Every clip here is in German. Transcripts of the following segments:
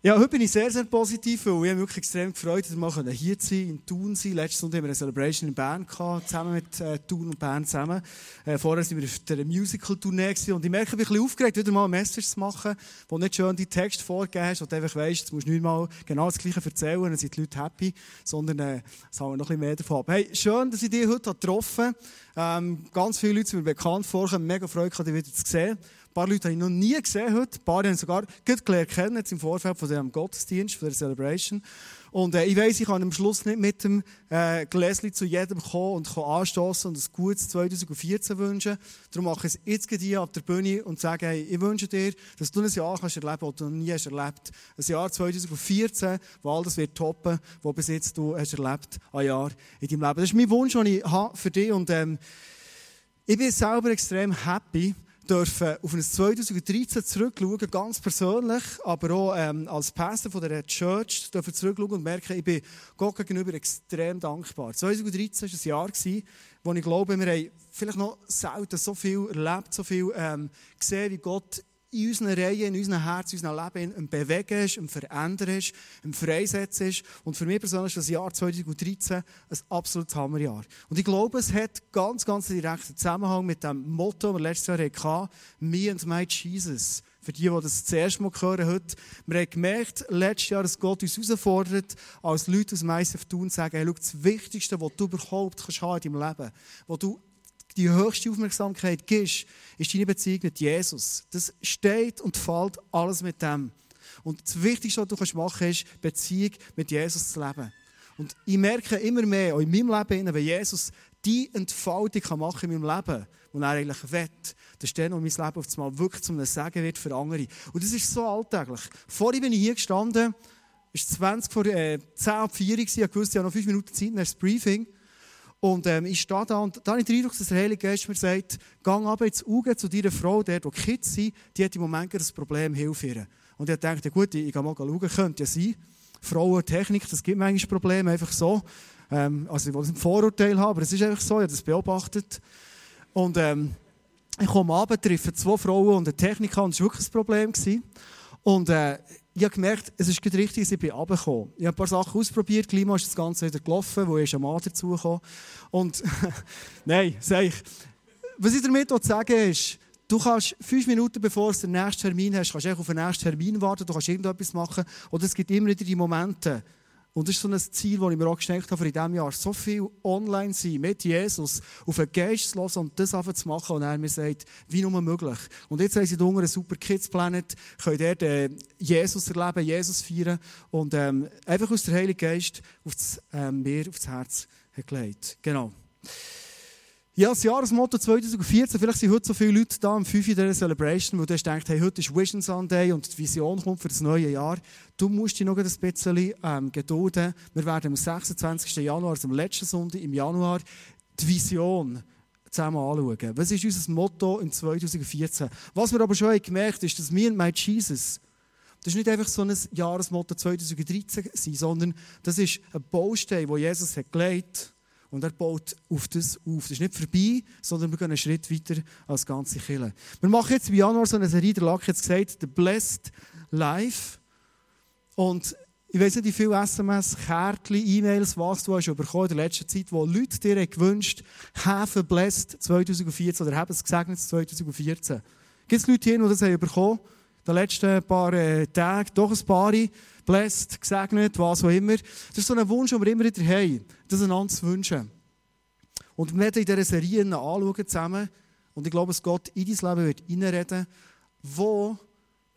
Ja, heute bin ich sehr, sehr positiv, weil ich mich wirklich extrem gefreut, dass wir hier sein, in Thun sein. Letzte Sonntag haben wir eine Celebration in Bern gehabt, zusammen mit äh, Thun und Bern zusammen. Äh, vorher sind wir auf der Musical-Tournee und ich merke, ich bin ein bisschen aufgeregt, wieder mal Message zu machen, wo nicht schön die Text vorgegeben hast, du einfach weißt, jetzt musst du nicht mal genau das Gleiche erzählen, dann sind die Leute happy, sondern äh, es haben wir noch ein bisschen mehr davon. Hey, schön, dass ich dich heute getroffen habe. Ähm, ganz viele Leute sind mir bekannt vorgekommen, mega Freude, dich wieder zu sehen. Ein paar Leute habe ich noch nie gesehen heute. Ein paar haben sogar gut gelernt kennen, jetzt im Vorfeld von dem Gottesdienst, von der Celebration. Und äh, ich weiss, ich kann am Schluss nicht mit dem äh, Gläschen zu jedem kommen und kann anstoßen und ein gutes 2014 wünschen. Darum mache ich es jetzt hier ab der Bühne und sage, hey, ich wünsche dir, dass du ein Jahr kannst erleben kannst, das du noch nie hast erlebt. Ein Jahr 2014, wo all das wird toppen, was bis jetzt du hast erlebt, ein Jahr in deinem Leben. Das ist mein Wunsch, den ich habe für dich und ähm, ich bin selber extrem happy, dürfen auf ein 2013 zurückschauen, ganz persönlich, aber auch ähm, als Pastor von der Church dürfen zurückschauen und merken, ich bin Gott gegenüber extrem dankbar. 2013 war ein Jahr, wo ich glaube, wir haben vielleicht noch selten so viel erlebt, so viel ähm, gesehen, wie Gott in unseren Reihen, in unserem Herz, in unserem Leben im Bewegen ist, im Verändern ist, im Freisetzen ist. Und für mich persönlich ist das Jahr 2013 ein absolutes Hammerjahr. Und ich glaube, es hat ganz, ganz direkten Zusammenhang mit dem Motto, das wir letztes Jahr hatten, Me and my Jesus. Für die, die das zuerst mal hören heute. Wir haben gemerkt, letztes Jahr, dass Gott uns herausfordert, als Leute aus ISF tun, sagen, hey, schau, das Wichtigste, was du überhaupt kannst haben in deinem Leben, wo du die höchste Aufmerksamkeit gibst, ist deine Beziehung mit Jesus. Das steht und fällt alles mit dem. Und das Wichtigste, was du machen kannst, ist, Beziehung mit Jesus zu leben. Und ich merke immer mehr, auch in meinem Leben, wenn Jesus die Entfaltung machen kann in meinem Leben, die er eigentlich will, dann ist dann, wo mein Leben auf einmal wirklich zum Segen wird für andere. Und das ist so alltäglich. Vorhin bin ich hier gestanden, es war 20 vor äh, 10 ab 4 Uhr, ich wusste, ich habe noch 5 Minuten Zeit, dann das Briefing. Und ähm, ich stehe da und da habe ich den Eindruck, dass der Heilige Geist mir sagt, gang aber ins Auge zu deiner Frau, der, die Kids sind, die hat im Moment ein Problem, hilf ihr. Und ich dachte, gut, ich, ich gehe mal schauen, könnte ja sein. Frauen, Technik, das gibt manchmal Probleme, einfach so. Ähm, also ich will ein Vorurteil haben, aber es ist einfach so, ich habe das beobachtet. Und ähm, ich komme abend, treffe zwei Frauen und eine Techniker und das war wirklich ein Problem. Gewesen. Und äh, ich habe gemerkt, es ist richtig, dass ich bin runtergekommen. Ich habe ein paar Sachen ausprobiert, Klima ist das Ganze wieder gelaufen, wo ist ein Mann dazugekommen. Und, nein, sag ich, was ich damit sagen ist, du kannst fünf Minuten bevor du den nächsten Termin hast, kannst du auf den nächsten Termin warten, du kannst irgendetwas machen, oder es gibt immer wieder die Momente, und das ist so ein Ziel, das ich mir auch gesteckt habe für in diesem Jahr. So viel online sein mit Jesus, auf den Geist zu hören und das einfach zu machen. Und er mir sagt, wie nur möglich. Und jetzt haben sie unten einen super Kids Planet, können dort äh, Jesus erleben, Jesus feiern und ähm, einfach aus der Heiligen Geist auf das, ähm, mir aufs Herz gelegt. Genau. Ja, das Jahresmotto 2014, vielleicht sind heute so viele Leute da am 5. in dieser Celebration, wo du denkst, hey, heute ist Vision Sunday und die Vision kommt für das neue Jahr. Du musst dich noch ein bisschen ähm, gedulden. Wir werden am 26. Januar, also am letzten Sonntag im Januar, die Vision zusammen anschauen. Was ist unser Motto in 2014? Was wir aber schon gemerkt haben, ist, dass wir My Jesus, das ist nicht einfach so ein Jahresmotto 2013 sein, sondern das ist ein Baustein, wo Jesus hat gelegt hat und er baut auf das auf. Das ist nicht vorbei, sondern wir gehen einen Schritt weiter als ganze Kirche. Wir machen jetzt im Januar so eine Serie, der Lack jetzt gesagt, The Blessed Life. Und ich weiß nicht, wie viele SMS, Kärtchen, E-Mails, was du hast bekommen in der letzten Zeit, wo Leute dir gewünscht haben, Blessed 2014 oder haben es gesegnet 2014. Gibt es Leute hier, die das haben bekommen? In den letzten paar äh, Tagen, doch ein paar blessed, gesegnet, was auch immer. Das ist so ein Wunsch, den wir immer wieder haben, das einander zu wünschen. Und wir werden in dieser Serie anschauen zusammen. Und ich glaube, dass Gott in dein Leben wird reinreden. Wo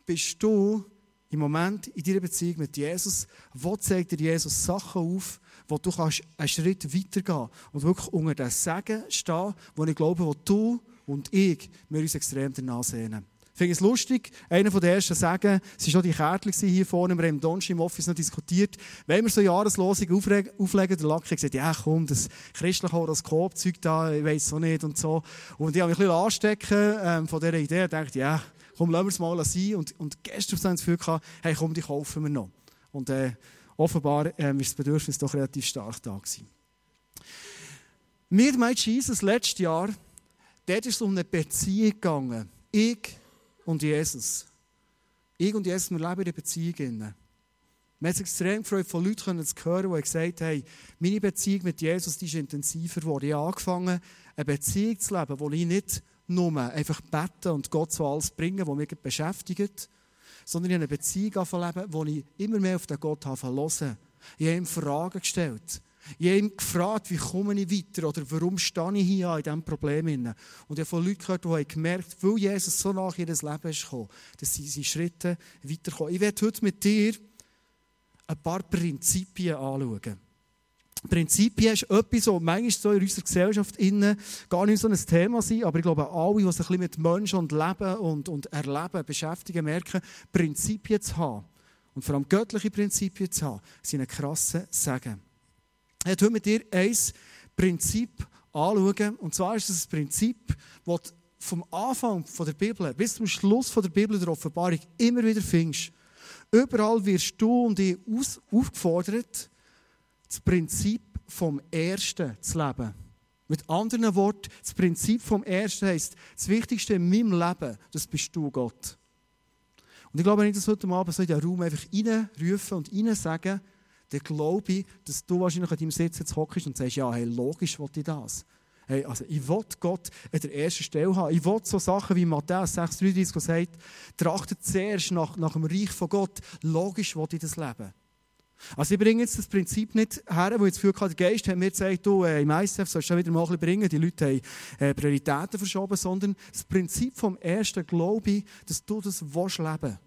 bist du im Moment in deiner Beziehung mit Jesus? Wo zeigt dir Jesus Sachen auf, wo du kannst einen Schritt weitergehen und wirklich unter dem Segen stehen, wo ich glaube, wo du und ich wir uns extrem danach sehnen. Ich finde es lustig, einer der ersten sagen, es waren schon die Kärtchen hier vorne, wir haben Donnerstag im Office noch diskutiert, wenn wir so Jahreslosung auflegen, der Lack hat gesagt, ja komm, das christliche Horoskop-Zeug da, ich es auch nicht und so. Und ich habe mich ein bisschen anstecken ähm, von dieser Idee und dachte, ja, komm, lassen wir es mal sein. Und, und gestern habe ich das Gefühl gehabt, hey komm, die kaufen wir noch. Und äh, offenbar ähm, ist das Bedürfnis doch relativ stark da gewesen. Mir meint Jesus letztes Jahr, dort ist es um eine Beziehung gegangen. Ich und Jesus. Ich und Jesus, wir leben in einer Beziehung. Mir hat es extrem gefreut, von Leuten zu hören, die gesagt haben, meine Beziehung mit Jesus die ist intensiver geworden. Ich habe angefangen, eine Beziehung zu leben, wo ich nicht nur einfach bete und Gott so alles bringen, was mich beschäftigt, sondern ich habe eine Beziehung angefangen wo ich immer mehr auf den Gott hören. Ich habe ihm Fragen gestellt. Ich habe ihn gefragt, wie komme ich weiter oder warum stehe ich hier in diesem Problem. Und ich habe von Leuten gehört, die haben gemerkt weil Jesus so nach ihr Leben ist gekommen, dass sie seine Schritte weiterkommen. Ich werde heute mit dir ein paar Prinzipien anschauen. Prinzipien ist etwas, das manchmal so in unserer Gesellschaft innen gar nicht so ein Thema sind, aber ich glaube, alle, die sich ein bisschen mit Menschen und Leben und, und Erleben beschäftigen, merken, Prinzipien zu haben und vor allem göttliche Prinzipien zu haben, sind ein krasser Segen. Ich heute mit dir ein Prinzip anschauen, und zwar ist es ein Prinzip, das vom Anfang der Bibel bis zum Schluss der Bibel der Offenbarung immer wieder findest. Überall wirst du und ich aufgefordert, das Prinzip vom Ersten zu leben. Mit anderen Worten, das Prinzip vom Ersten heisst, das Wichtigste in meinem Leben, das bist du, Gott. Und ich glaube, wenn ich das heute Abend so in den Raum einfach reinrufen und rein sagen, dann glaube ich, dass du wahrscheinlich an deinem Sitz jetzt hockst und sagst, ja, hey, logisch wollte ich das. Hey, also ich will Gott an der ersten Stelle haben. Ich will so Sachen wie Matthäus 6,33 sagt, trachtet zuerst nach, nach dem Reich von Gott. Logisch will ich das leben. Also ich bringe jetzt das Prinzip nicht her, wo ich das Gefühl hatte, der Geist hat mir gesagt, du, äh, im ISF sollst du wieder mal ein bisschen bringen, die Leute haben äh, Prioritäten verschoben, sondern das Prinzip vom ersten Glaube dass du das willst leben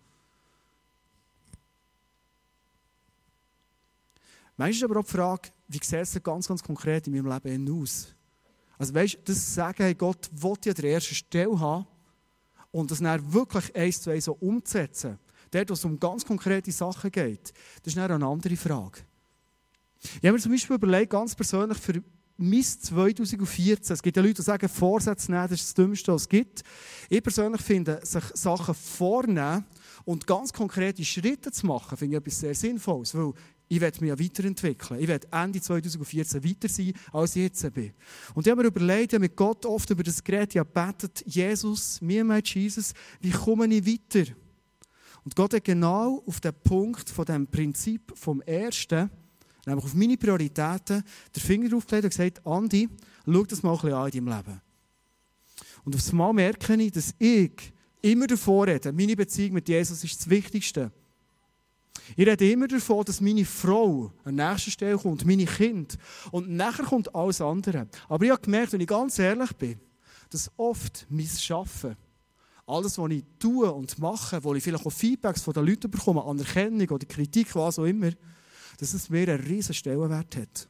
Manchmal ist aber auch die Frage, wie sieht es ganz, ganz konkret in meinem Leben aus? Also weißt du, das Sagen, hey, Gott will ja der ersten Stelle haben und das dann wirklich eins zu eins so umzusetzen, dort, wo es um ganz konkrete Sachen geht, das ist eine andere Frage. Ich habe mir zum Beispiel überlegt, ganz persönlich für mein 2014, es gibt ja Leute, die sagen, Vorsätze nehmen, das ist das Dümmste, was es gibt. Ich persönlich finde, sich Sachen vornehmen und ganz konkrete Schritte zu machen, finde ich etwas sehr Sinnvolles, weil ich werde mich ja weiterentwickeln. Ich werde Ende 2014 weiter sein, als ich jetzt bin. Und ich habe mir überlegt, ich habe mit Gott oft über das Gerät ja gebetet, Jesus, mir mein Jesus, wie komme ich weiter? Und Gott hat genau auf den Punkt von dem Prinzip vom Ersten, nämlich auf meine Prioritäten, den Finger aufgelegt und gesagt, Andi, schau das mal ein bisschen an in deinem Leben. Und aufs Mal merke ich, dass ich immer davor rede, meine Beziehung mit Jesus ist das Wichtigste. Ich rede immer davon, dass meine Frau an nächster Stelle kommt, meine Kinder. Und nachher kommt alles andere. Aber ich habe gemerkt, wenn ich ganz ehrlich bin, dass oft mein Schaffen, alles, was ich tue und mache, wo ich vielleicht auch Feedbacks von den Leuten bekomme, Anerkennung oder Kritik, was auch immer, dass es mir einen riesen Stellenwert hat.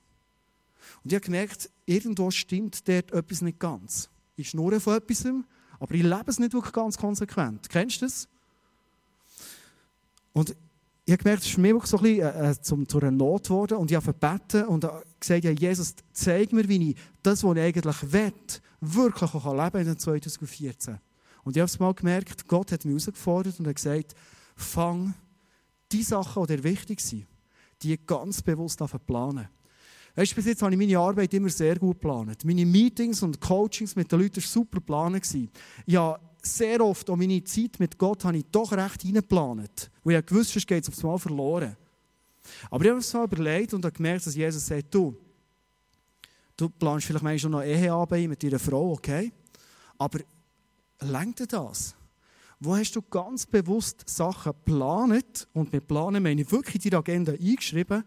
Und ich habe gemerkt, irgendwo stimmt dort etwas nicht ganz. Ich schnurre von etwas, aber ich lebe es nicht wirklich ganz konsequent. Kennst du das? Und ich habe gemerkt, es ist mir so ein bisschen äh, äh, zum, zu einer Not geworden und ich habe gebeten und gesagt, ja, Jesus, zeig mir, wie ich das, was ich eigentlich will, wirklich auch leben in 2014. Und ich habe es mal gemerkt, Gott hat mich herausgefordert und hat gesagt, fang die Sachen, die dir wichtig sind, die ganz bewusst an planen. Weißt du, bis jetzt habe ich meine Arbeit immer sehr gut geplant. Meine Meetings und Coachings mit den Leuten waren super geplant. Ja, sehr oft auch meine Zeit mit Gott habe ich doch recht reingeplant. Weil ich gewusst sonst geht es aufs Mal verloren. Aber ich habe es so überlegt und habe gemerkt, dass Jesus sagt, du, du planst vielleicht manchmal noch Ehearbeit mit deiner Frau, okay? Aber lenkt dir das? Wo hast du ganz bewusst Sachen geplant? Und mit Planen meine ich wirklich in deine Agenda eingeschrieben,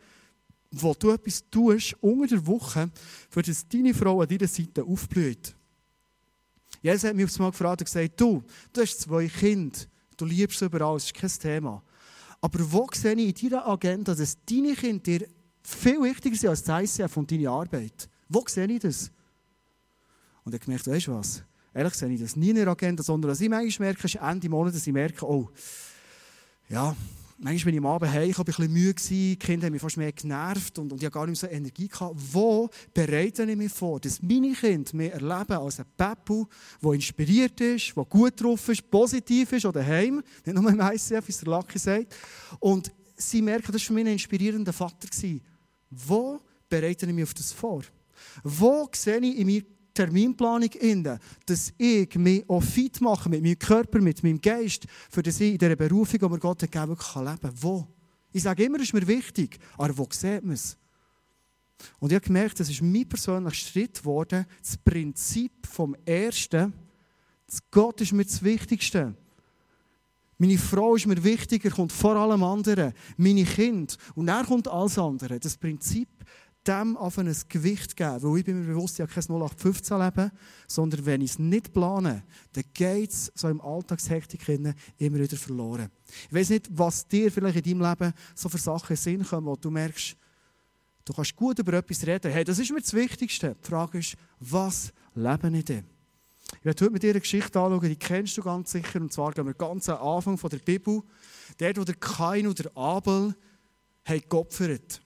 wo du etwas tust unter der Woche, für dass deine Frau an deiner Seite aufblüht. Jesus hat mich aufs Mal gefragt und gesagt, du, du hast zwei Kinder, du liebst sie überall, das ist kein Thema. Aber wo sehe ich in deiner Agenda, dass deine Kinder dir viel wichtiger sind als das ICF und deine Arbeit? Wo sehe ich das? Und er hat gemerkt, weißt du was? Ehrlich sehe ich das nie in der Agenda, sondern was ich manchmal merke, ist Ende Monat, dass ich merke, oh, ja, manchmal bin ich am Abend heim, ich war ein bisschen müde, die Kinder haben mich fast mehr genervt und, und ich hatte gar nicht mehr so Energie. Gehabt. Wo bereite ich mich vor, dass meine Kinder mich erleben als ein Peppu, der inspiriert ist, der gut drauf ist, positiv ist oder heim, nicht nur im ICF, wie es der Lucky sagt. Und sie merken, das war für mich ein inspirierender Vater. Wo bereite ich mich auf das vor? Wo sehe ich in mir Terminplanung in, dass ich mich auch fit mache mit meinem Körper, mit meinem Geist, für das ich in dieser Berufung, die mir Gott gegeben hat, leben kann. Wo? Ich sage immer, es ist mir wichtig, aber wo sieht man es? Und ich habe gemerkt, das ist mein persönlicher Schritt geworden, das Prinzip vom Ersten, Gott ist mir das Wichtigste. Meine Frau ist mir wichtiger, kommt vor allem anderen. Meine Kinder. Und dann kommt alles andere. Das Prinzip, dem auf ein Gewicht geben. Weil ich bin mir bewusst, ich habe kein 0815 Leben, sondern wenn ich es nicht plane, dann geht es so im Alltagshektik immer wieder verloren. Ich weiß nicht, was dir vielleicht in deinem Leben so für Sachen in Sinn kommen, wo du merkst, du kannst gut über etwas reden. Hey, das ist mir das Wichtigste. Die Frage ist, was lebe ich denn? Ich werde heute mit dir eine Geschichte anschauen, die kennst du ganz sicher. Und zwar gehen wir ganz am Anfang von der Bibel. Dort, wo der Kain und der Abel haben geopfert.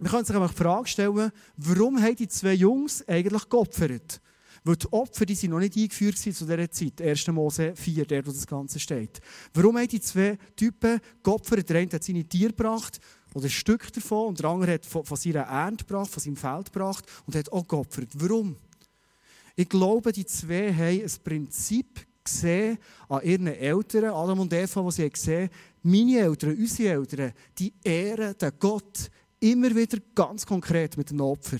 Man kann sich einfach die Frage stellen, warum haben die zwei Jungs eigentlich geopfert? Weil die Opfer die sind noch nicht eingeführt zu dieser Zeit. 1. Mose 4, der, wo das Ganze steht. Warum haben die zwei Typen geopfert? Der eine hat seine Tiere gebracht, oder ein Stück davon, und der andere hat von, von seiner Ernte gebracht, von seinem Feld gebracht und hat auch geopfert. Warum? Ich glaube, die zwei haben ein Prinzip gesehen an ihren Eltern, Adam und Eva, die sie gesehen haben, meine Eltern, unsere Eltern, die ehren den Gott immer wieder ganz konkret mit einem Opfer.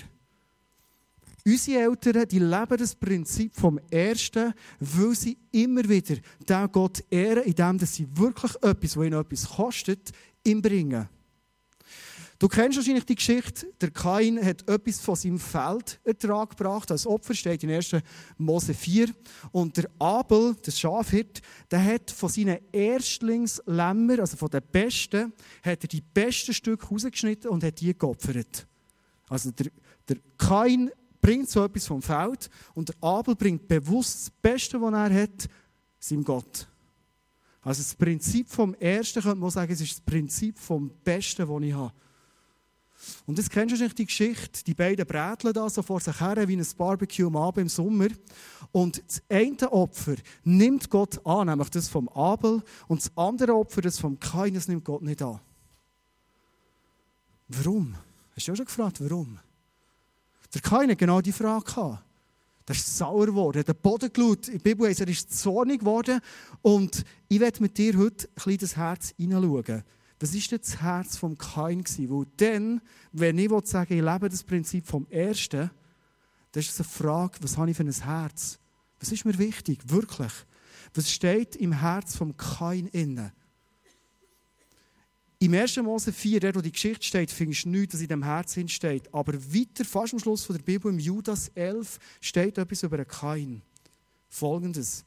Unsere Eltern, die leben das Prinzip vom Ersten, weil sie immer wieder den Gott ehren, indem sie wirklich etwas, was ihnen etwas kostet, ihm bringen. Du kennst wahrscheinlich die Geschichte, der Kain hat etwas von seinem Feldertrag gebracht, als Opfer steht in 1. Mose 4. Und der Abel, der Schafhirt, der hat von seinen Erstlingslämmer, also von den besten, hat er die besten Stücke rausgeschnitten und hat die geopfert. Also der, der Kain bringt so etwas vom Feld und der Abel bringt bewusst das Beste, was er hat, seinem Gott. Also das Prinzip vom Ersten könnte man sagen, es ist das Prinzip vom Besten, das ich habe. Und das kennst du nicht die Geschichte. Die beiden bräteln da so vor sich her wie ein Barbecue am Abend im Sommer. Und das eine Opfer nimmt Gott an, nämlich das vom Abel. Und das andere Opfer, das vom Kain, das nimmt Gott nicht an. Warum? Hast du auch schon gefragt, warum? Der Kain hat genau die Frage gehabt. Der ist sauer geworden, er den Boden geschaut. In der Bibel heißt er ist zornig geworden. Und ich werde mit dir heute ein bisschen das Herz hineinschauen. Was war das Herz vom Kain? Weil dann, wenn ich sagen ich lebe das Prinzip vom Ersten, dann ist es eine Frage, was habe ich für ein Herz? Was ist mir wichtig, wirklich? Was steht im Herz vom Kain innen? Im 1. Mose 4, der, wo die Geschichte steht, findest du nichts, was in dem Herz steht. Aber weiter, fast am Schluss von der Bibel, im Judas 11, steht etwas über einen Kain. Folgendes.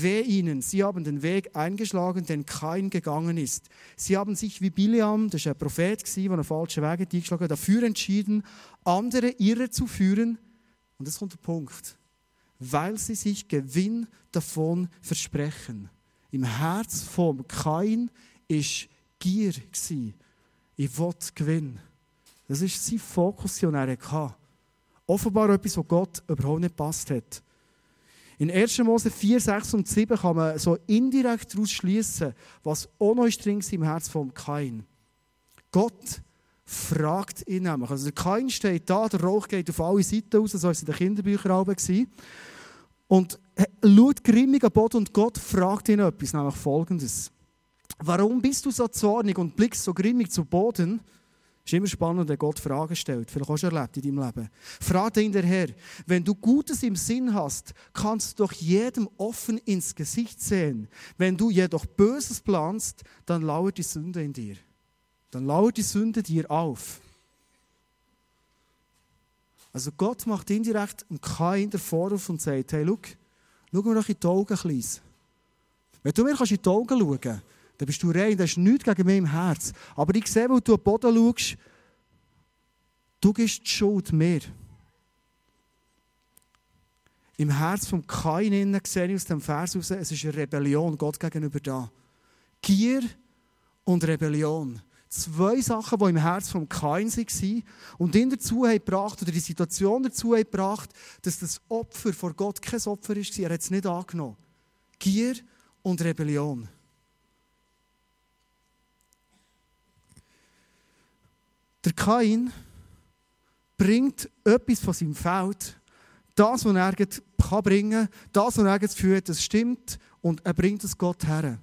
Weh ihnen, sie haben den Weg eingeschlagen, den kein gegangen ist. Sie haben sich wie Biliam, das war ein Prophet, der einen falschen Weg eingeschlagen hat, dafür entschieden, andere irre zu führen. Und das kommt der Punkt. Weil sie sich Gewinn davon versprechen. Im Herz vom Kain ist Gier. Ich will Gewinn. Das ist sein Fokus, den er hatte. Offenbar etwas, was Gott überhaupt nicht passt hat. In 1. Mose 4, 6 und 7 kann man so indirekt daraus schließen, was auch noch drin im Herz von Kain. Gott fragt ihn nämlich. Also Kain steht da, der Rauch geht auf alle Seiten raus, so war es in den Kinderbüchern. Und schaut grimmig am Boden und Gott fragt ihn etwas, nämlich folgendes. Warum bist du so zornig und blickst so grimmig zu Boden? Es ist immer spannend, wenn Gott Fragen stellt. Vielleicht hast du erlebt in deinem Leben. Frage ihn der Herr, wenn du Gutes im Sinn hast, kannst du doch jedem offen ins Gesicht sehen. Wenn du jedoch Böses planst, dann lauert die Sünde in dir. Dann lauert die Sünde dir auf. Also Gott macht indirekt im Kain den Vorwurf und sagt, hey, schau, schau mir doch in die Augen. Wenn du mir in die Augen schauen kannst, dann bist du rein, da ist nichts gegen mich im Herz. Aber ich sehe, wo du am Boden schaust, du gibst die Schuld mir. Im Herz vom Kain innen sehe ich aus dem Vers raus, es ist eine Rebellion Gott gegenüber da. Gier und Rebellion. Zwei Sachen, die im Herz vom Kain waren und ihn dazu gebracht, oder die Situation dazu gebracht, dass das Opfer vor Gott kein Opfer war. Er hat es nicht angenommen. Gier und Rebellion. Der Kain bringt etwas von seinem Feld, das, was er kann bringen kann, das, was er das Gefühl das stimmt, und er bringt es Gott her.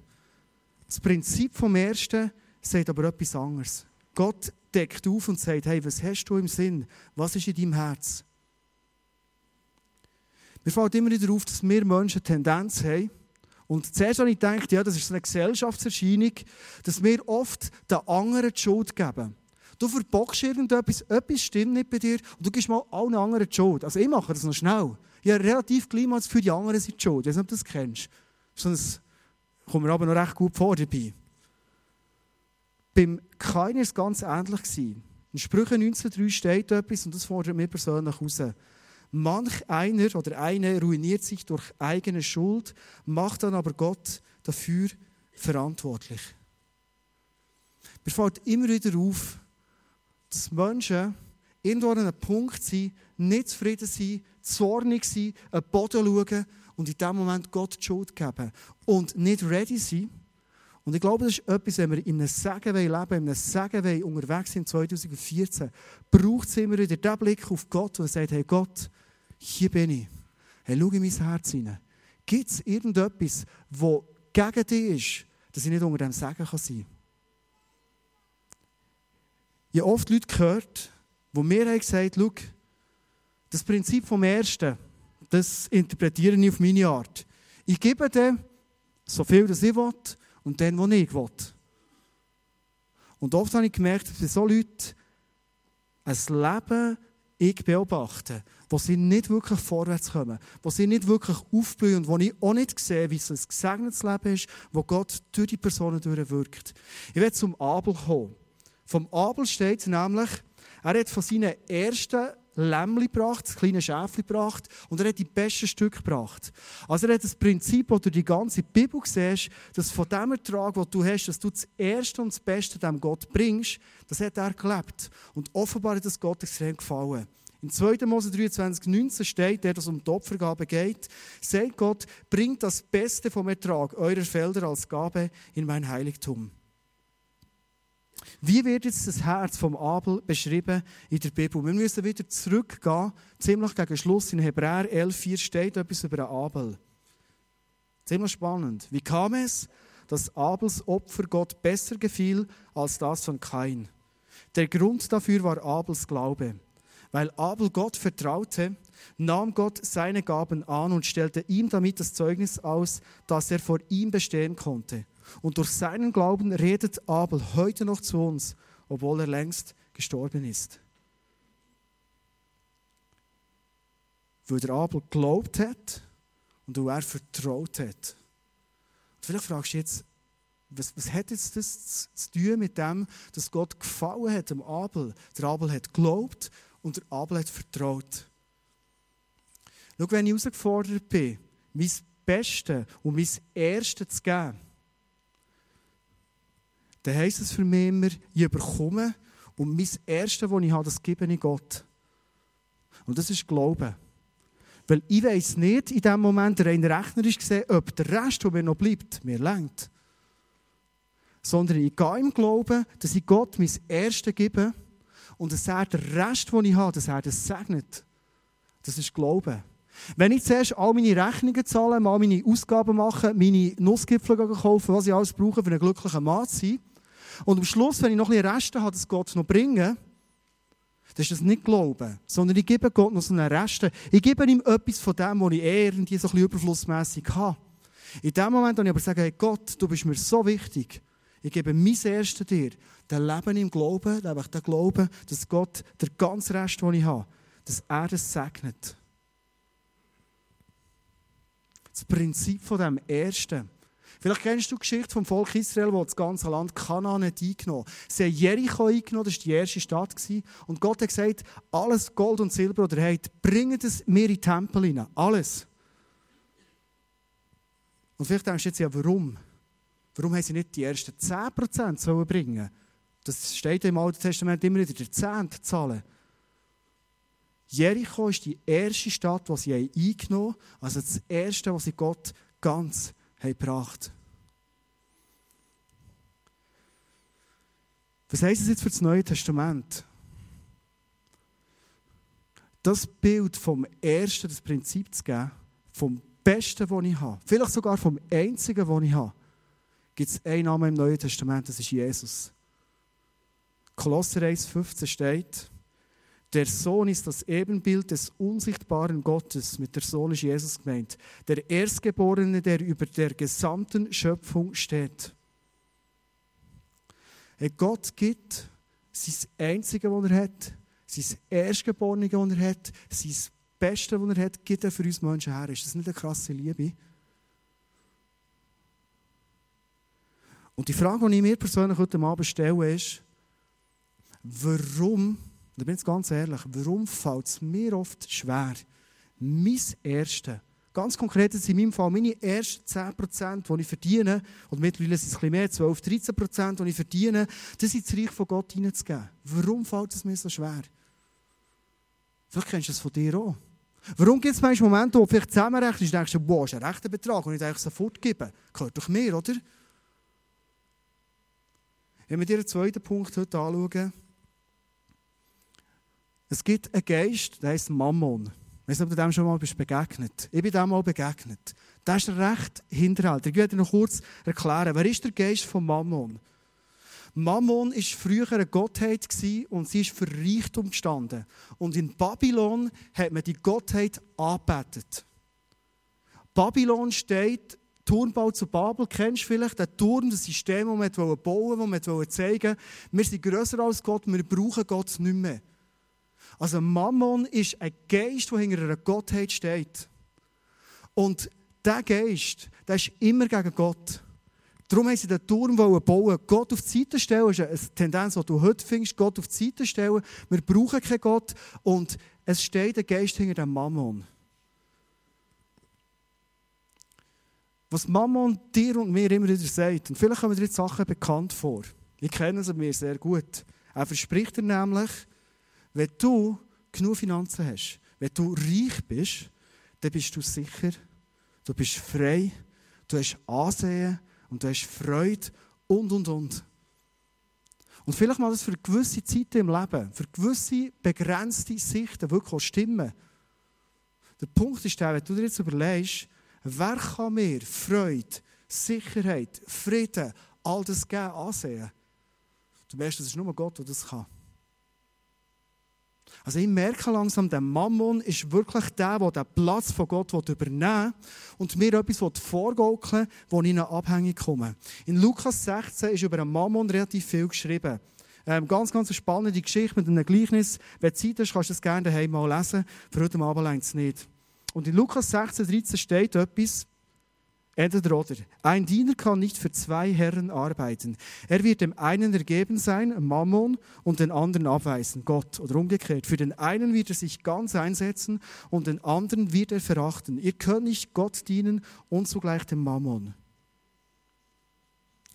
Das Prinzip vom Ersten sagt aber etwas anderes. Gott deckt auf und sagt, hey, was hast du im Sinn? Was ist in deinem Herz? Mir fällt immer wieder auf, dass wir Menschen eine Tendenz haben, und zuerst habe ich gedacht, ja, das ist eine Gesellschaftserscheinung, dass wir oft den anderen die Schuld geben. Du verbockst irgendetwas, etwas stimmt nicht bei dir und du gibst mal allen anderen die Schuld. Also ich mache das noch schnell. Ich habe relativ gleich für die anderen die Schuld. Ich weiß nicht, ob du das kennst. Sonst kommt mir aber noch recht gut vor dabei. Beim Kain war es ganz ähnlich. In Sprüche 19,3 steht etwas und das fordert mir persönlich raus. Manch einer oder eine ruiniert sich durch eigene Schuld, macht dann aber Gott dafür verantwortlich. Mir fällt immer wieder auf, dass Menschen irgendwo an einem Punkt sind, nicht zufrieden sind, zornig sind, an den Boden schauen und in dem Moment Gott die Schuld geben und nicht ready sind. Und ich glaube, das ist etwas, wenn wir in einem Segen leben in einem Segen unterwegs sind 2014, braucht es immer wieder den Blick auf Gott, und er sagt, hey Gott, hier bin ich. Hey, schau in mein Herz hinein. Gibt es irgendetwas, das gegen dich ist, dass ich nicht unter dem Segen sein kann? Ich oft Leute gehört, die mir haben gesagt haben, das Prinzip vom Ersten, das interpretiere ich auf meine Art. Ich gebe dem so viel, das ich will, und dann, was ich will. Und oft habe ich gemerkt, dass bei solchen Leuten ein Leben ich beobachte, wo sie nicht wirklich vorwärts kommen, wo sie nicht wirklich aufblühen und wo ich auch nicht sehe, wie es ein gesegnetes Leben ist, wo Gott durch die Personen durchwirkt. Ich werde zum Abel kommen. Vom Abel steht nämlich, er hat von seinen ersten Lämmli gebracht, das kleine Schäfli gebracht und er hat die besten Stücke gebracht. Also er hat das Prinzip, das du die ganze Bibel siehst, dass von dem Ertrag, den du hast, dass du das Erste und das Beste dem Gott bringst, das hat er gelebt. Und offenbar hat das Gott extrem gefallen. In 2. Mose 23, 19 steht, der, dass um die Opfergabe geht, sagt Gott, bringt das Beste vom Ertrag eurer Felder als Gabe in mein Heiligtum. Wie wird jetzt das Herz vom Abel beschrieben in der Bibel? Wir müssen wieder zurückgehen, ziemlich gegen Schluss. In Hebräer 11,4 steht etwas über Abel. Ziemlich spannend. Wie kam es, dass Abels Opfer Gott besser gefiel als das von Kain? Der Grund dafür war Abels Glaube. Weil Abel Gott vertraute, nahm Gott seine Gaben an und stellte ihm damit das Zeugnis aus, dass er vor ihm bestehen konnte. Und durch seinen Glauben redet Abel heute noch zu uns, obwohl er längst gestorben ist. Weil der Abel geglaubt hat und weil er vertraut hat. Und vielleicht fragst du jetzt, was, was hat jetzt das zu tun mit dem, dass Gott gefallen hat dem Abel? Der Abel hat geglaubt und der Abel hat vertraut. Schau, wenn ich herausgefordert bin, mein Bestes und mein Erstes zu geben, dann heisst es für mich immer, ich bekomme und mein Erstes, was ich habe, das gebe ich Gott. Und das ist Glauben. Weil ich weiß nicht in dem Moment rein rechnerisch gesehen, ob der Rest, der mir noch bleibt, mir lenkt. Sondern ich gehe im Glauben, dass ich Gott mein Erstes gebe und dass er den Rest, den ich habe, dass er das segnet. Das ist Glauben. Wenn ich zuerst all meine Rechnungen zahle, mal meine Ausgaben mache, meine Nussgipfel kaufen, was ich alles brauche, für einen glücklichen Mann zu sein, und am Schluss, wenn ich noch ein bisschen Reste habe, das Gott noch bringen, dann ist das nicht Glauben, sondern ich gebe Gott noch so einen Reste. Ich gebe ihm etwas von dem, was ich eher irgendwie so ein bisschen überflussmässig habe. In dem Moment, wo ich aber sage, hey Gott, du bist mir so wichtig, ich gebe mein Erstes dir, dann lebe ich im Glauben, lebe ich den Glauben, dass Gott der ganze Rest, den ich habe, dass er das segnet. Das Prinzip von dem Ersten. Vielleicht kennst du die Geschichte vom Volk Israel, das das ganze Land Kanaan hat eingenommen hat. Sie haben Jericho eingenommen, das war die erste Stadt. Und Gott hat gesagt, alles Gold und Silber, ihr habt, bringt es mir in den Tempel hinein. Alles. Und vielleicht denkst du jetzt, ja, warum? Warum haben sie nicht die ersten 10% bringen Das steht im Alten Testament immer wieder, der Zehnt zahlen. Jericho ist die erste Stadt, die sie eingenommen haben, also das erste, was sie Gott ganz haben gebracht. Was heisst es jetzt für das Neue Testament? Das Bild vom Ersten, das Prinzip zu geben, vom Besten, das ich habe, vielleicht sogar vom Einzigen, was ich habe, gibt es einen Namen im Neuen Testament, das ist Jesus. Kolosser 1,15 steht, der Sohn ist das Ebenbild des unsichtbaren Gottes. Mit der Sohn ist Jesus gemeint. Der Erstgeborene, der über der gesamten Schöpfung steht. Gott gibt sein Einzige, was er hat, sein Erstgeborene, das er hat, sein Beste, was er hat, gibt er für uns Menschen her. Ist das nicht eine krasse Liebe? Und die Frage, die ich mir persönlich heute Abend stelle, ist, warum, da bin ich ganz ehrlich, warum fällt es mir oft schwer, mein Erste, ganz konkret ist in meinem Fall meine ersten 10%, die ich verdiene, und mittlerweile sind es ein bisschen mehr, 12, 13%, die ich verdiene, das ins Reich von Gott hineinzugeben. Warum fällt es mir so schwer? Vielleicht kennst du das von dir auch. Warum gibt es manchmal Momente, wo du vielleicht zusammenrechnest und denkst, wow, das ist ein rechter Betrag und ich eigentlich sofort geben? Gehört doch mehr, oder? Wenn wir dir den zweiten Punkt heute anschauen, es gibt einen Geist, der heißt Mammon. Ich weiß nicht, ob du dem schon mal bist begegnet. Ich bin dem mal begegnet. Der ist recht hinterhältig. Ich werde dir noch kurz erklären, wer ist der Geist von Mammon? Mammon war früher eine Gottheit und sie ist für Reichtum gestanden. Und in Babylon hat man die Gottheit angebetet. Babylon steht Turmbau zu Babel, kennst du vielleicht den Turm, das System, das wir bauen wollten, das wir zeigen Wir sind grösser als Gott, wir brauchen Gott nicht mehr. Also Mammon ist ein Geist, der hinter einer Gottheit steht. Und dieser Geist, der ist immer gegen Gott. Darum haben sie den Turm bauen, Gott auf die Seite stellen. Ist eine Tendenz, die du heute findest, Gott auf die Seite stellen. Wir brauchen keinen Gott. Und es steht ein Geist hinter dem Mammon. Was Mammon dir und mir immer wieder sagt, und vielleicht kommen dir jetzt Sachen bekannt vor. Ich kenne es mir sehr gut. Er verspricht dir nämlich, wenn du genug Finanzen hast, wenn du reich bist, dann bist du sicher, du bist frei, du hast Ansehen und du hast Freude und, und, und. Und vielleicht mal das für gewisse Zeiten im Leben, für gewisse begrenzte Sichten wirklich stimmen. Der Punkt ist der, wenn du dir jetzt überlegst, wer kann mir Freude, Sicherheit, Frieden, all das geben, ansehen? Du merkst, das ist nur Gott, der das kann. Also ich merke langsam, der Mammon ist wirklich der, der den Platz von Gott übernehmen will und mir etwas vorgaukeln will, wo ich abhängig komme. In Lukas 16 ist über den Mammon relativ viel geschrieben. Ähm, ganz, ganz spannende Geschichte mit einem Gleichnis. Wenn du Zeit hast, kannst du es gerne daheim mal lesen. Für heute Abend längt es nicht. Und in Lukas 16, 13 steht etwas, Entweder oder. Ein Diener kann nicht für zwei Herren arbeiten. Er wird dem einen ergeben sein, Mammon, und den anderen abweisen, Gott. Oder umgekehrt. Für den einen wird er sich ganz einsetzen und den anderen wird er verachten. Ihr könnt nicht Gott dienen und zugleich dem Mammon.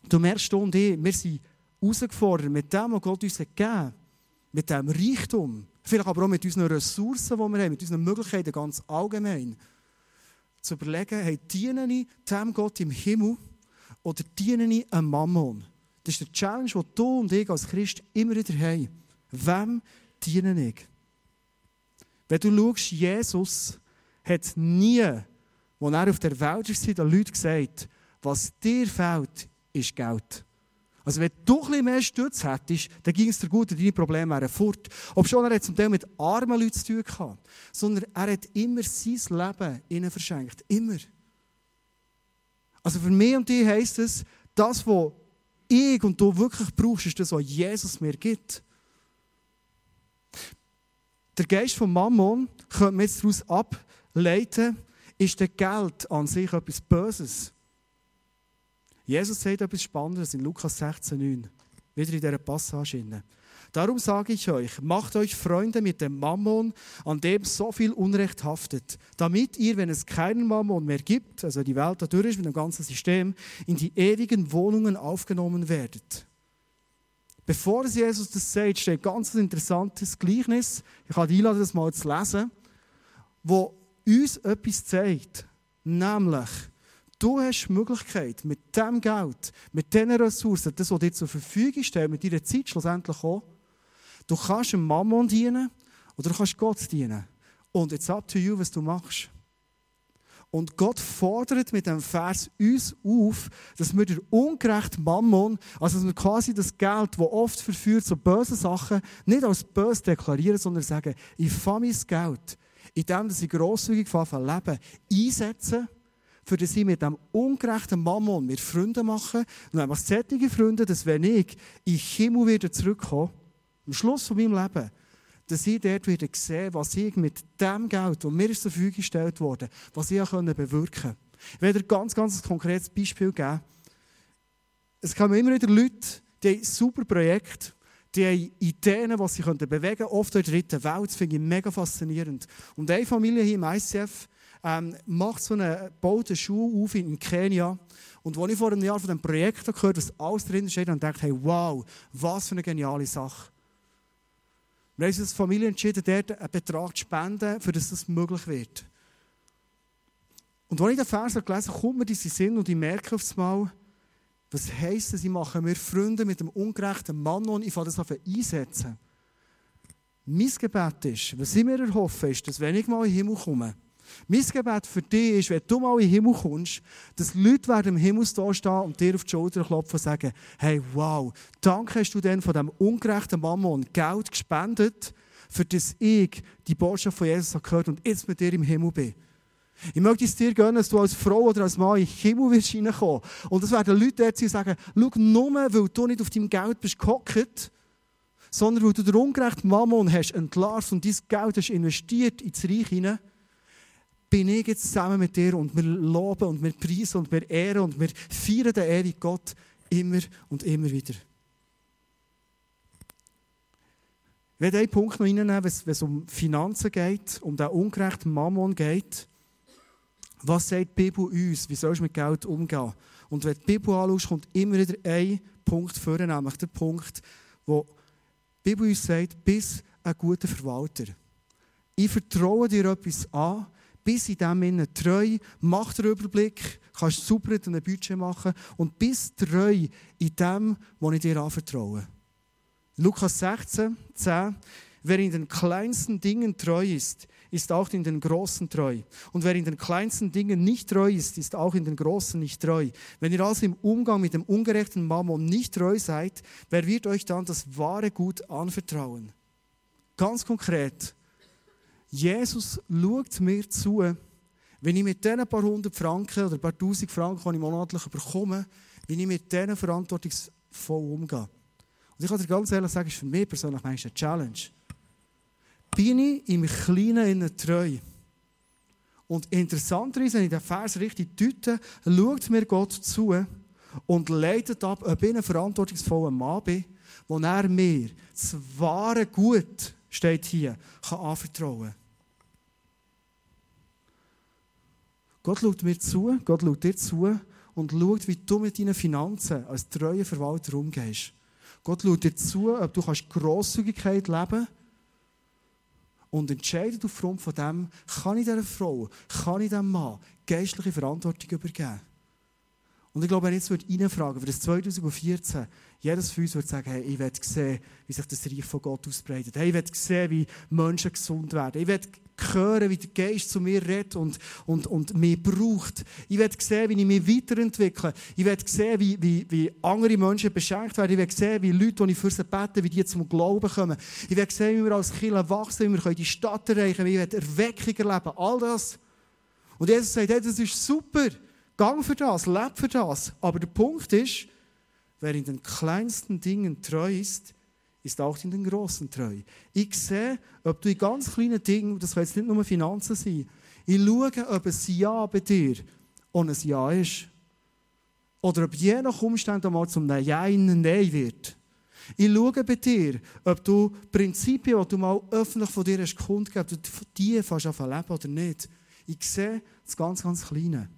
Du merkst, du wir sind herausgefordert mit dem, was Gott uns gegeben hat, mit dem Reichtum, vielleicht aber auch mit unseren Ressourcen, die wir haben, mit unseren Möglichkeiten ganz allgemein zu überlegen, hey, diene ich dem Gott im Himmel oder diene ich einem Mammon? Das ist der Challenge, den du und ich als Christ immer wieder haben. Wem diene ich? Wenn du schaust, Jesus hat nie, als er auf der Welt war, den Leuten gesagt, was dir fehlt, ist Geld. Also wenn du ein mehr Stütz hättest, dann ging es dir gut und deine Probleme wären fort. Ob schon er zum Teil mit armen Leuten zu tun gehabt, sondern er hat immer sein Leben ihnen verschenkt. Immer. Also für mich und dich heisst es, das, was ich und du wirklich brauchst, ist das, was Jesus mir gibt. Der Geist von Mammon, könnte man jetzt daraus ableiten, ist der Geld an sich etwas Böses. Jesus sagt etwas Spannendes in Lukas 16,9. Wieder in dieser Passage. Darum sage ich euch, macht euch Freunde mit dem Mammon, an dem so viel Unrecht haftet, damit ihr, wenn es keinen Mammon mehr gibt, also die Welt da durch ist mit dem ganzen System, in die ewigen Wohnungen aufgenommen werdet. Bevor Jesus das sagt, steht ein ganz interessantes Gleichnis. Ich kann einladen, das mal zu lesen, wo uns etwas zeigt, nämlich, Du hast die Möglichkeit, mit dem Geld, mit diesen Ressourcen, das, was dir zur Verfügung steht, mit deiner Zeit schlussendlich auch, du kannst einem Mammon dienen oder du kannst Gott dienen. Und it's up to you, was du machst. Und Gott fordert mit dem Vers uns auf, dass wir der ungerechte Mammon, also dass wir quasi das Geld, das oft verführt, so böse Sachen, nicht als böse deklarieren, sondern sagen, ich fange mein Geld, indem ich grosszügig leben, einsetzen, für das ich mit dem ungerechten Mammon mir Freunde mache. Und einfach solche Freunde, dass wenn ich in den Himmel wieder zurückkomme, am Schluss von meinem Leben, dass ich dort wieder sehe, was ich mit dem Geld, das mir zur Verfügung gestellt wurde, was ich bewirken konnte. Ich werde dir ganz, ganz ein konkretes Beispiel geben. Es kommen immer wieder Leute, die haben super Projekte, die haben Ideen, was sie bewegen können, oft in der dritten Welt. Das finde ich mega faszinierend. Und eine Familie hier im ICF ähm, macht so eine, baut eine Schule auf in Kenia. Und als ich vor einem Jahr von diesem Projekt gehört was alles drin steht, dann dachte hey, wow, was für eine geniale Sache. Wir haben uns als Familie entschieden, dort einen Betrag zu spenden, für dass das möglich wird. Und als ich den Vers gelesen habe, kommt mir diese Sinn und ich merke auf einmal, was heisst das, ich mache mir Freunde mit dem ungerechten Mann und ich fange das einsetzen. Mein Gebet ist, was ich mir erhoffe, ist, dass wenn ich mal in den Himmel komme, mein Gebet für dich ist, wenn du mal in den Himmel kommst, dass Leute werden im Himmel stehen und dir auf die Schulter klopfen und sagen, hey, wow, danke hast du denn von diesem ungerechten Mammon Geld gespendet, für das ich die Botschaft von Jesus gehört und jetzt mit dir im Himmel bin. Ich möchte es dir gönnen, dass du als Frau oder als Mann in den Himmel wirst reinkommen. Und es werden Leute dort sein, die sagen, schau, nur weil du nicht auf deinem Geld bist gehockt, sondern weil du den ungerechten Mammon hast entlarvt und dein Geld hast investiert ins Reich hinein, bin ich jetzt zusammen mit dir und wir loben und wir preisen und wir ehren und wir feiern den ewigen Gott immer und immer wieder. Ich werde einen Punkt noch reinnehmen, wenn es um Finanzen geht, um den ungerechten Mammon geht. Was sagt die Bibel uns? Wie sollst du mit Geld umgehen? Und wenn die Bibel anschaust, kommt immer wieder ein Punkt vor, nämlich der Punkt, wo die Bibel uns sagt, bist ein guter Verwalter. Ich vertraue dir etwas an, bis in dem Innen treu, mach den Überblick, kannst super ein Budget machen und bist treu in dem, was ich dir anvertraue. Lukas 16, 10. Wer in den kleinsten Dingen treu ist, ist auch in den großen treu. Und wer in den kleinsten Dingen nicht treu ist, ist auch in den großen nicht treu. Wenn ihr also im Umgang mit dem ungerechten Mammon nicht treu seid, wer wird euch dann das wahre Gut anvertrauen? Ganz konkret, Jesus schaut mir zu, wenn ich mit diesen paar hundert Franken oder paar tausend Franken, die ich monatlich bekomme, wie ich mit denen verantwortungsvoll umgehe. Und ich kann dir ganz ehrlich sagen, ist für mich persönlich eine Challenge. Bin ich im Kleinen innen treu? Und interessanterweise, wenn ich den Vers richtig deute, schaut mir Gott zu und leitet ab, ob ich ein verantwortungsvoller Mann bin, wo er mir das wahre Gut, steht hier, kann anvertrauen kann. Gott schaut mir zu, Gott schaut dir zu und schaut, wie du mit deinen Finanzen als treuer Verwalter umgehst. Gott schaut dir zu, ob du Grosszügigkeit leben kannst und entscheidet aufgrund von dem, kann ich dieser Frau, kann ich diesem Mann geistliche Verantwortung übergeben. Und ich glaube, ich jetzt reinfragen für das 2014, jedes von uns würde sagen, hey, ich will sehen, wie sich das Reich von Gott ausbreitet. Hey, ich will sehen, wie Menschen gesund werden. Ich will hören, wie der Geist zu mir redet und, und, und mich braucht. Ich will sehen, wie ich mich weiterentwickle. Ich will sehen, wie, wie, wie andere Menschen beschenkt werden. Ich will sehen, wie Leute, die ich für sie bete, wie die zum Glauben kommen. Ich will sehen, wie wir als Kinder wachsen, wie wir die Stadt erreichen können, wie wir Erweckung erleben. All das. Und Jesus sagt, hey, das ist super. Gang für das, leb für das. Aber der Punkt ist, wer in den kleinsten Dingen treu ist, ist auch in den großen treu. Ich sehe, ob du in ganz kleinen Dingen, das kann jetzt nicht nur Finanzen sein, ich schaue, ob ein Ja bei dir und ein Ja ist. Oder ob je nach Umständen mal zum Nein ein Nein wird. Ich schaue bei dir, ob du Prinzipien, die du mal öffentlich von dir hast kundgegeben, ob du die fast auf leben oder nicht. Ich sehe das ganz, ganz Kleine.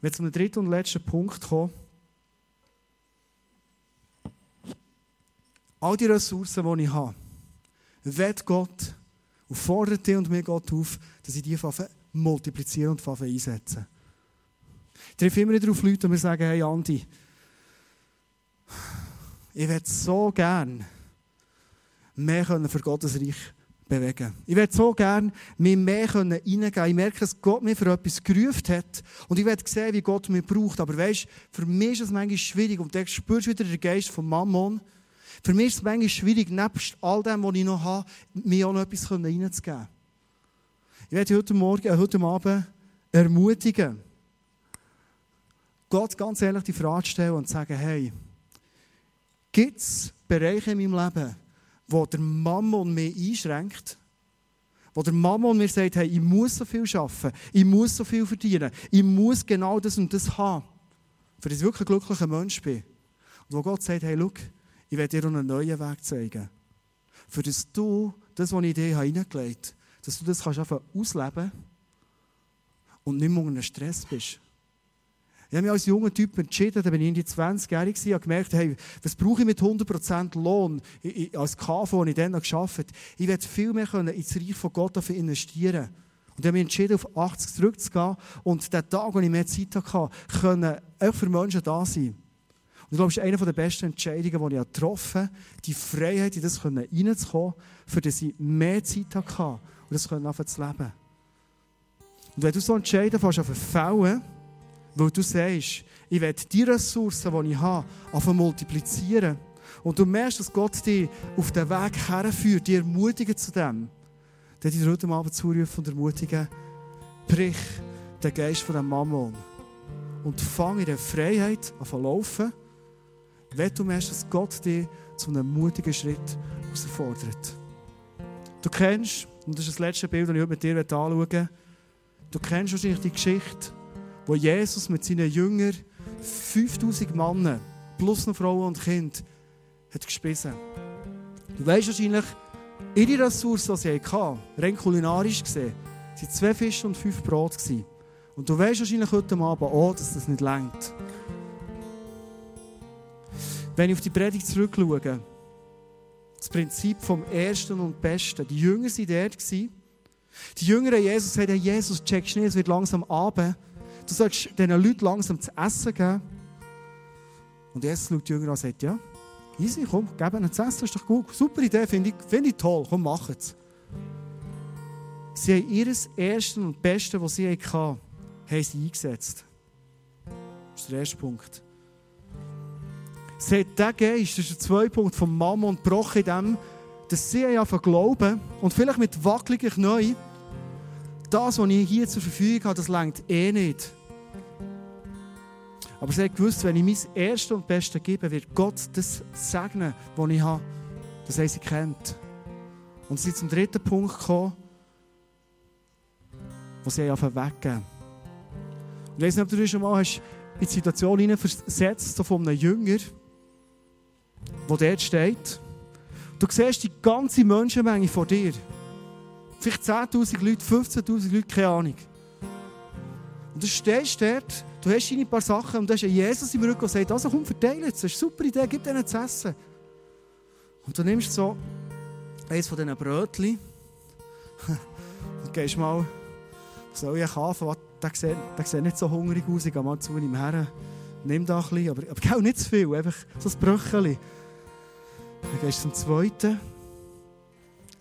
Wenn wir zum dritten und letzten Punkt kommen, all die Ressourcen, die ich habe, wird Gott und fordert dich und mir Gott auf, dass ich die multiplizieren und einsetzen. Ich treffe immer wieder auf Leute, die mir sagen, hey Andi, ich würde so gerne mehr für Gottes Reich bewegen. Ich werde so gerne mich mehr können. Ich merke, dass Gott mich für etwas gerufen hat. Und ich werde sehen, wie Gott mich braucht. Aber weißt, für mich ist es manchmal schwierig. Und da spürst du wieder den Geist von Mammon. Für mich ist es manchmal schwierig, nebst all dem, was ich noch habe, mir auch noch etwas reinzugeben. Ich werde heute Morgen, äh, heute Abend ermutigen, Gott ganz ehrlich die Frage stellen und sagen, hey, gibt es Bereiche in meinem Leben, wo der Mammon mich einschränkt? Wo der Mammon mir sagt, hey, ich muss so viel arbeiten, ich muss so viel verdienen, ich muss genau das und das haben, für das ich wirklich ein glücklicher Mensch bin. Und wo Gott sagt, hey, schau, ich werde dir einen neuen Weg zeigen. Für das du, das, was ich dir hineingelegt habe, dass du das kannst ausleben und nicht mehr unter Stress bist. Ich habe mich als junger Typ entschieden, da bin ich in die 20-Jährige und habe gemerkt, hey, was brauche ich mit 100% Lohn als KV, den ich dann noch geschafft habe? Ich werde viel mehr ins Reich von Gott dafür investieren. Und ich habe mich entschieden, auf 80 zurückzugehen und den Tag, wo ich mehr Zeit hatte, können auch für Menschen da sein. Und ich glaube, das ist eine der besten Entscheidungen, die ich getroffen habe, die Freiheit, in das reinzukommen, für das ich mehr Zeit hatte und das zu leben. Und wenn du so entscheiden fängst, auf Fällen, weil du sagst, ich werde die Ressourcen, die ich habe, auf multiplizieren. Und du merkst, dass Gott dich auf den Weg herführt, dich ermutigen zu dem. Dann dich heute Abend zurufen und ermutigen, brich den Geist von dem Mammon. Und fang in der Freiheit an zu laufen, wenn du merkst, dass Gott dich zu einem mutigen Schritt herausfordert. Du kennst, und das ist das letzte Bild, das ich heute mit dir anschauen möchte, du kennst wahrscheinlich die Geschichte, wo Jesus mit seinen Jüngern 5000 Männer plus noch Frauen und Kinder hat gespissen. Du weißt wahrscheinlich, ihre Ressourcen, die sie hatten, rein kulinarisch gesehen, waren zwei Fische und fünf Brot. Und du weißt wahrscheinlich heute Abend auch, dass das nicht längt. Wenn ich auf die Predigt zurückschaue, das Prinzip vom Ersten und Besten. Die Jünger waren dort. Die Jünger Jesus gesagt, Jesus, checkst nicht, es wird langsam Abend. Du sollst diesen Leuten langsam zu essen geben. Und Jesus schaut die Jünger an und sagt, ja, easy, komm, gib ihnen zu essen, ist doch gut. Super Idee, finde ich, find ich toll, komm, mach es. Sie haben ihr Erstes und Beste, was sie hatten, haben sie eingesetzt. Das ist der erste Punkt. Hat diesen Geist, das ist der zweite Punkt vom Mammon, gebrochen in dem, dass sie einfach glauben und vielleicht mit wackeligen Knien, das, was ich hier zur Verfügung habe, das längt eh nicht. Aber sie hat gewusst, wenn ich mein Erstes und Bestes gebe, wird Gott das segnen, was ich habe. Das haben sie kennt. Und sie sind zum dritten Punkt gekommen, wo sie einfach weggeben. Und ich weiß nicht, ob du schon mal hast in die Situation hineinversetzt, so von einem Jünger, der dort steht. Du siehst die ganze Menschenmenge vor dir. Vielleicht 10.000 Leute, 15.000 Leute, keine Ahnung. Und du stehst dort, du hast deine paar Sachen und du hast Jesus im Rücken und sagt, also komm, verteile es, das ist eine super Idee, gib denen zu essen. Und du nimmst so eines von diesen Brötchen und gehst mal, soll ich kaufen, der sieht, der sieht nicht so hungrig aus, ich gehe mal zu ihm her, nimm da ein bisschen, aber, aber nicht zu viel, einfach so ein Bröckchen. Dann gehst du zum zweiten.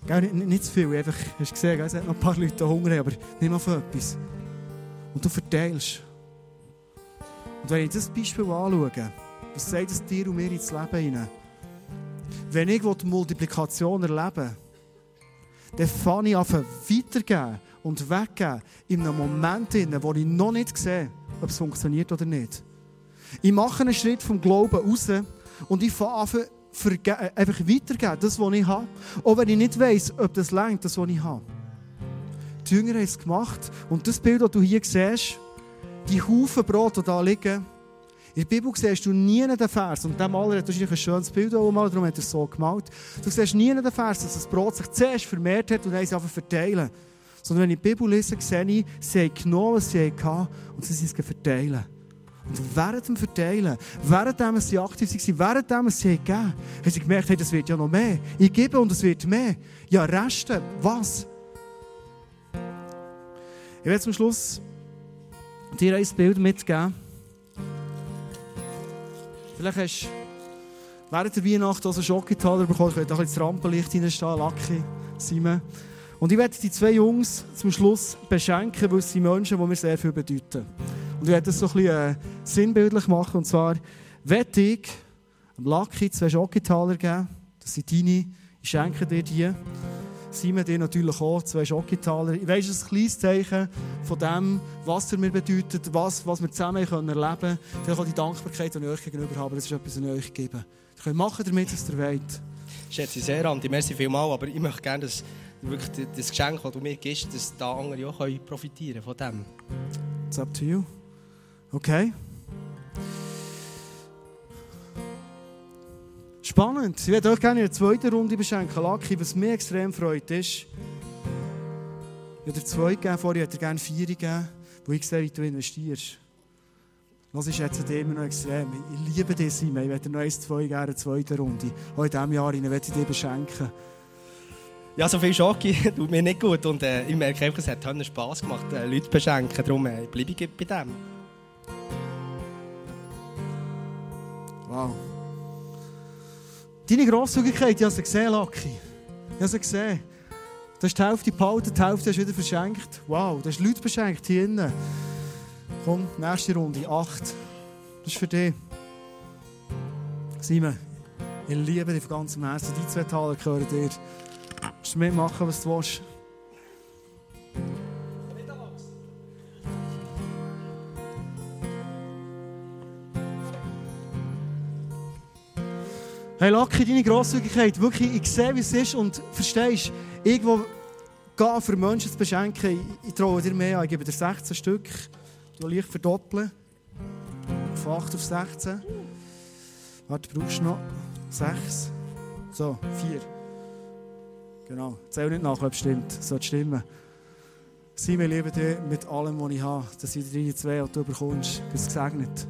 Gell, nicht, nicht zu viel, einfach, hast du gesehen, es hat noch ein paar Leute Hunger, aber nimm auf etwas. Und du verteilst. Und wenn ich das Beispiel anschaue, was sagt es dir und mir ins Leben hinein? Wenn ich die Multiplikation erlebe, dann fange ich an weitergeben und weggeben in einem Moment, wo ich noch nicht sehe, ob es funktioniert oder nicht. Ich mache einen Schritt vom Glauben raus und ich fange an, äh, einfach weitergeben, das, was ich habe. Auch wenn ich nicht weiss, ob das längt, das, was ich habe. Die Jünger haben es gemacht. Und das Bild, das du hier siehst, die Haufen Brot, die da liegen, in der Bibel siehst du nie den Vers, und der Maler hat wahrscheinlich ein schönes Bild mal, darum hat er es so gemalt. Du siehst nie den Vers, dass das Brot sich zuerst vermehrt hat und dann einfach verteilen. Sondern wenn ich die Bibel lese, sehe ich, sie haben genommen, was sie hatten, und sie sind es verteilen. Und während dem Verteilen, während sie aktiv waren, während sie gegeben haben, haben sie gemerkt, hey, das wird ja noch mehr. Ich gebe und es wird mehr. Ja, Reste, was? Ich werde zum Schluss dir ein Bild mitgeben. Vielleicht hast du während der Weihnacht auch so Schockitaler bekommen. Ich könnte ein bisschen das Rampenlicht reinstehen, Lucky, Simon. Und ich werde die zwei Jungs zum Schluss beschenken, weil sie Menschen, die mir sehr viel bedeuten. Und ich werde das so ein bisschen äh, sinnbildlich machen. Und zwar werde ich dem Lucky zwei Schokitaler geben. Das sind deine. Ich schenke dir die. Simon dir natürlich auch zwei Schokitaler. Ich weiss, ein kleines Zeichen von dem, was er mir bedeutet, was, was wir zusammen können erleben können. Vielleicht auch die Dankbarkeit, die ich euch gegenüber habe. Das ist etwas, was ich euch gebe. Ihr könnt machen damit, was ihr wollt. Ich schätze sehr, Andi. Merci vielmals. Aber ich möchte gerne, dass wirklich das Geschenk, das du mir gibst, dass da andere auch profitieren von dem. It's up to you. Okay. Spannend. Ich würde euch gerne in der zweiten Runde beschenken. Lucky, was mir extrem freut, ist, ich habe dir zwei gegeben, vorher hätte ich gerne vier gegeben, wo ich sehe, wie du investierst. Was ist jetzt immer noch extrem? Ich liebe dich, Simon. Ich werde noch eins, zwei gerne in der zweiten Runde. Auch in diesem Jahr ich werde ich dir beschenken. Ja, so viel Schocke tut mir nicht gut. Und äh, ich merke einfach, es hat Spass gemacht, äh, Leute zu beschenken. Darum äh, bleibe ich bei dem. Wow. Deine Grosszügigkeit, ich habe sie gesehen, Lucky. Ich habe sie gesehen. Du hast die Hälfte behalten, die Hälfte hast du wieder verschenkt. Wow, du hast Leute beschenkt hier innen. Komm, nächste Runde, acht. Das ist für dich. Simon, ich liebe dich von ganzem Herzen. Die zwei Taler gehören dir. Du kannst mitmachen, was du willst. Hey, Lucky, deine Grosszügigkeit, wirklich, ich sehe, wie es ist und verstehst, irgendwo gehen für Menschen zu beschenken, ich, traue dir mehr an, ich gebe dir 16 Stück, du leicht verdoppeln, von 8 auf 16. Warte, brauchst du noch 6? So, 4. Genau, zähl nicht nach, ob es stimmt, sollte stimmen. Simon, liebe dich mit allem, was ich habe, dass ich deine zwei, die du bekommst, bist gesegnet.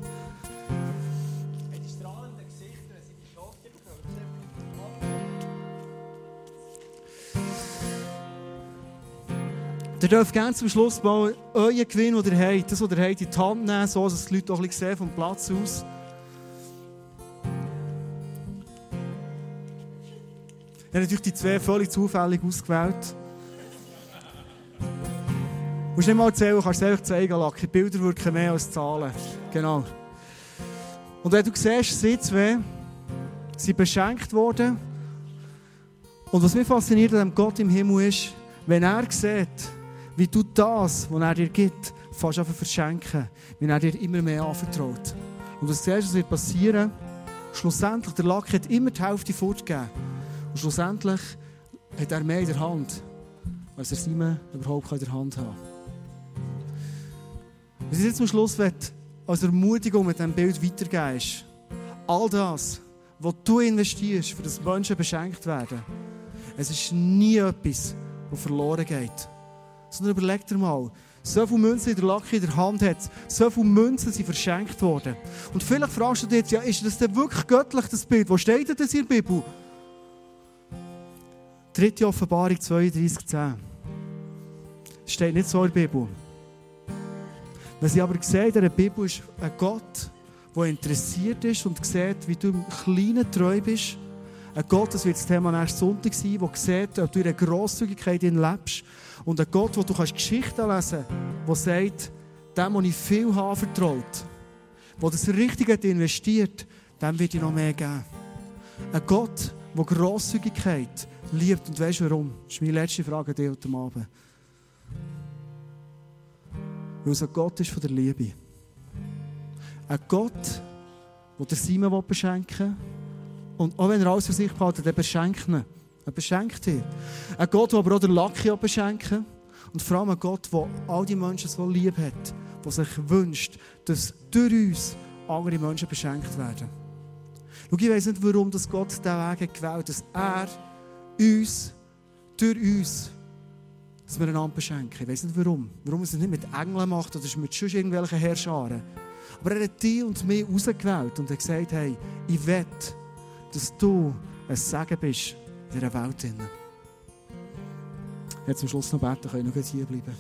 Ihr dürft gerne zum Schluss mal euren Gewinn, den ihr habt, das, was ihr habt, in die Hand nehmen, so dass die Leute auch ein bisschen sehen vom Platz aus. Ich habe natürlich die zwei völlig zufällig ausgewählt. Du musst nicht mal erzählen, du kannst es einfach zeigen, Lucky. Bilder wirken mehr als Zahlen. Genau. Und wenn du siehst, sie zwei sind beschenkt worden. Und was mich fasziniert an dem Gott im Himmel ist, wenn er sieht, wie du das, was er dir gibt, fast einfach verschenken, wenn er dir immer mehr anvertraut. Und du siehst, was wird passieren, schlussendlich, der Lack hat immer die Hälfte fortgegeben. Und schlussendlich hat er mehr in der Hand, als er Simon überhaupt in der Hand hat. Was ich jetzt zum Schluss will, als Ermutigung mit diesem Bild weitergeben all das, was du investierst, für das Menschen beschenkt werden, es ist nie etwas, das verloren geht. Sondern überleg dir mal, so viele Münzen in der Lacke in der Hand hat, so viele Münzen sind verschenkt worden. Und vielleicht fragst du dich jetzt, ja, ist das denn wirklich göttlich, das Bild? Wo steht denn das in der Bibel? Dritte Offenbarung 32,10. Das steht nicht so in der Bibel. Was ich aber sehe in dieser Bibel ist ein Gott, der interessiert ist und sieht, wie du im Kleinen treu bist. Ein Gott, das wird das Thema nächsten Sonntag sein, der sieht, ob du in einer Grosszügigkeit lebst und ein Gott, wo du kannst Geschichten lesen kannst, der sagt, dem, dem ich viel habe vertraut, der das Richtige investiert, dem wird ich noch mehr geben. Ein Gott, der Grosszügigkeit liebt. Und weißt du warum? Das ist meine letzte Frage an dich heute Abend. Weil es ein Gott ist von der Liebe. Ein Gott, der Simon beschenken will. Und auch wenn er alles für sich behaltet, der beschenkt ihn. Er beschenkt dich. Ein Gott, der aber auch den Lucky beschenken Und vor allem ein Gott, der all die Menschen so lieb hat, der sich wünscht, dass durch uns andere Menschen beschenkt werden. Schau, ich weiss nicht, warum das Gott diesen Weg gewählt hat, dass er uns, durch uns, dass wir einander beschenken. Ich weiss nicht warum. Warum er es nicht mit Engeln macht oder mit sonst irgendwelchen Herrscharen. Aber er hat dich und mich ausgewählt und hat gesagt, hey, ich will, dass du ein Segen bist in dieser Welt. Jetzt zum Schluss noch beten, können wir noch hier bleiben.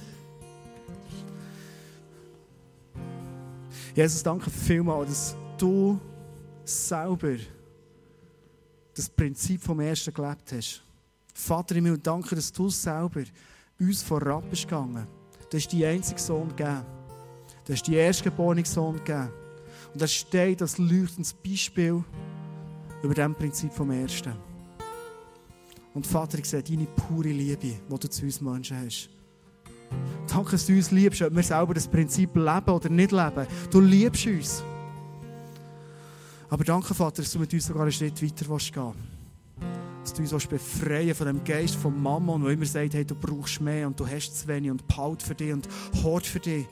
Jesus, danke vielmals, dass du selber das Prinzip vom Ersten gelebt hast. Vater im Himmel, danke, dass du selber uns vorab bist gegangen. Du hast die einzige Sohn gegeben. Du hast die erstgeborene Sohn gegeben. Und da steht das leuchtendes Beispiel über dem Prinzip vom Ersten. Und Vater, ich sehe deine pure Liebe, die du zu uns Menschen hast. Danke, dass du uns liebst, ob wir selber das Prinzip leben oder nicht leben. Du liebst uns. Aber danke, Vater, dass du mit uns sogar einen Schritt weiter gehen willst. Dass du uns befreien von dem Geist von Mammon, der immer sagt, hey, du brauchst mehr und du hast zu wenig und behalt für dich und hort für dich.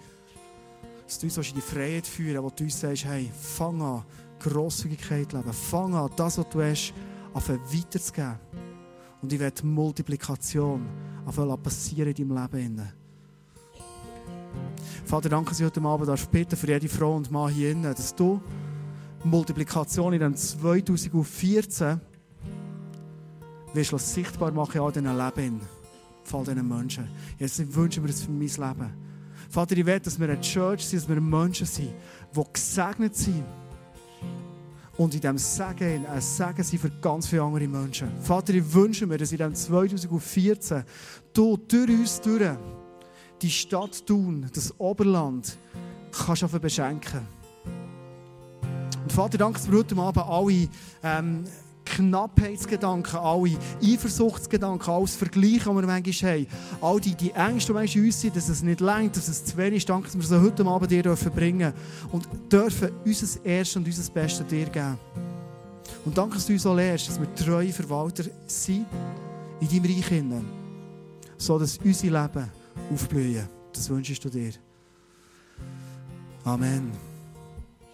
Dass du uns in die Freiheit führen wo du uns sagst, hey, fang an, Grosszügigkeit leben. Fang an, das, was du hast, weiterzugeben. Und ich werde Multiplikation passieren in deinem Leben. Vater, danke, dass ich heute Abend darf bitten für jede Frau und Mann hier innen, dass du Multiplikation in dem 2014 wirst du sichtbar machen in all diesen Leben, von diesen Menschen. Jetzt wünschen wir das für mein Leben. Vater, ich will, dass wir eine Church sind, dass wir Menschen sind, die gesegnet sind und in diesem Segen ein Segen sind für ganz viele andere Menschen. Vater, ich wünsche mir, dass in diesem 2014 du durch uns durch die Stadt Thun, das Oberland, kannst du beschenken. Und Vater, danke, dass wir heute Abend alle ähm, Knappheitsgedanken, alle Eifersuchtsgedanken, alles Vergleichen, die wir manchmal haben, all die, die Ängste, die manchmal in uns sind, dass es nicht längt, dass es zu wenig ist, danke, dass wir sie heute Abend dir dürfen bringen und dürfen unser Erstes und unser Bestes dir geben. Und danke, dass du uns auch lehrst, dass wir treue Verwalter sind in deinem Reich, so dass unser Leben aufblühen. Das wünschst du dir. Amen.